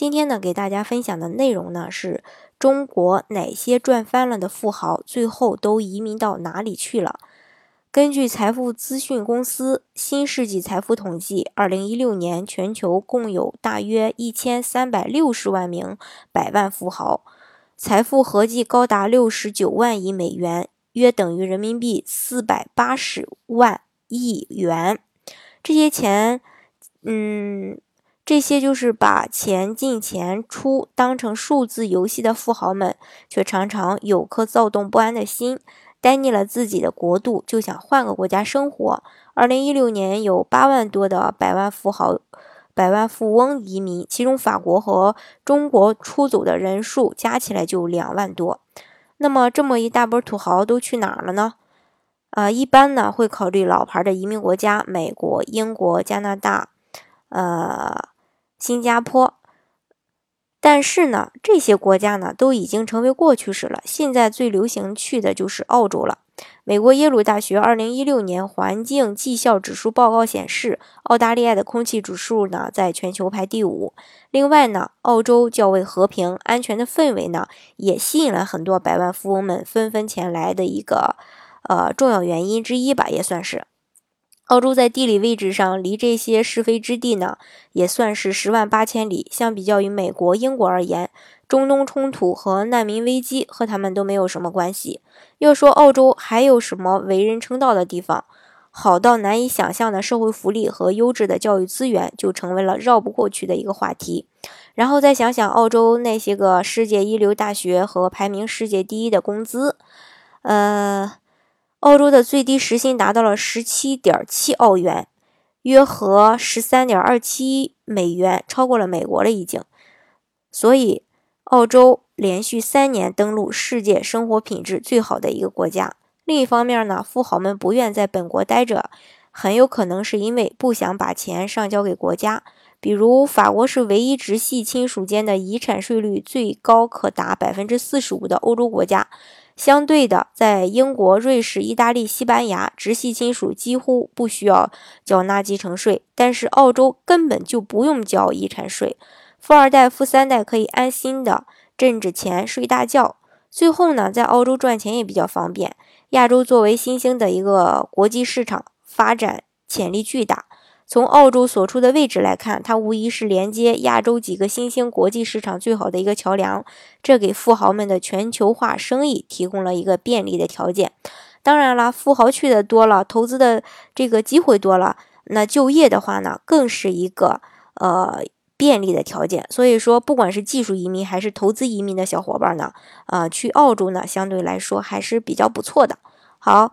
今天呢，给大家分享的内容呢，是中国哪些赚翻了的富豪最后都移民到哪里去了？根据财富资讯公司新世纪财富统计，二零一六年全球共有大约一千三百六十万名百万富豪，财富合计高达六十九万亿美元，约等于人民币四百八十万亿元。这些钱，嗯。这些就是把钱进钱出当成数字游戏的富豪们，却常常有颗躁动不安的心，呆腻了自己的国度，就想换个国家生活。二零一六年有八万多的百万富豪、百万富翁移民，其中法国和中国出走的人数加起来就两万多。那么这么一大波土豪都去哪儿了呢？啊，一般呢会考虑老牌的移民国家，美国、英国、加拿大，呃。新加坡，但是呢，这些国家呢都已经成为过去式了。现在最流行去的就是澳洲了。美国耶鲁大学二零一六年环境绩效指数报告显示，澳大利亚的空气指数呢在全球排第五。另外呢，澳洲较为和平安全的氛围呢，也吸引了很多百万富翁们纷纷前来的一个呃重要原因之一吧，也算是。澳洲在地理位置上离这些是非之地呢，也算是十万八千里。相比较于美国、英国而言，中东冲突和难民危机和他们都没有什么关系。要说澳洲还有什么为人称道的地方，好到难以想象的社会福利和优质的教育资源，就成为了绕不过去的一个话题。然后再想想澳洲那些个世界一流大学和排名世界第一的工资，呃。澳洲的最低时薪达到了十七点七澳元，约合十三点二七美元，超过了美国了已经。所以，澳洲连续三年登陆世界生活品质最好的一个国家。另一方面呢，富豪们不愿在本国待着，很有可能是因为不想把钱上交给国家。比如，法国是唯一直系亲属间的遗产税率最高可达百分之四十五的欧洲国家。相对的，在英国、瑞士、意大利、西班牙，直系亲属几乎不需要缴纳继承税，但是澳洲根本就不用交遗产税，富二代、富三代可以安心的挣着钱睡大觉。最后呢，在澳洲赚钱也比较方便。亚洲作为新兴的一个国际市场，发展潜力巨大。从澳洲所处的位置来看，它无疑是连接亚洲几个新兴国际市场最好的一个桥梁，这给富豪们的全球化生意提供了一个便利的条件。当然了，富豪去的多了，投资的这个机会多了，那就业的话呢，更是一个呃便利的条件。所以说，不管是技术移民还是投资移民的小伙伴呢，呃，去澳洲呢，相对来说还是比较不错的。好。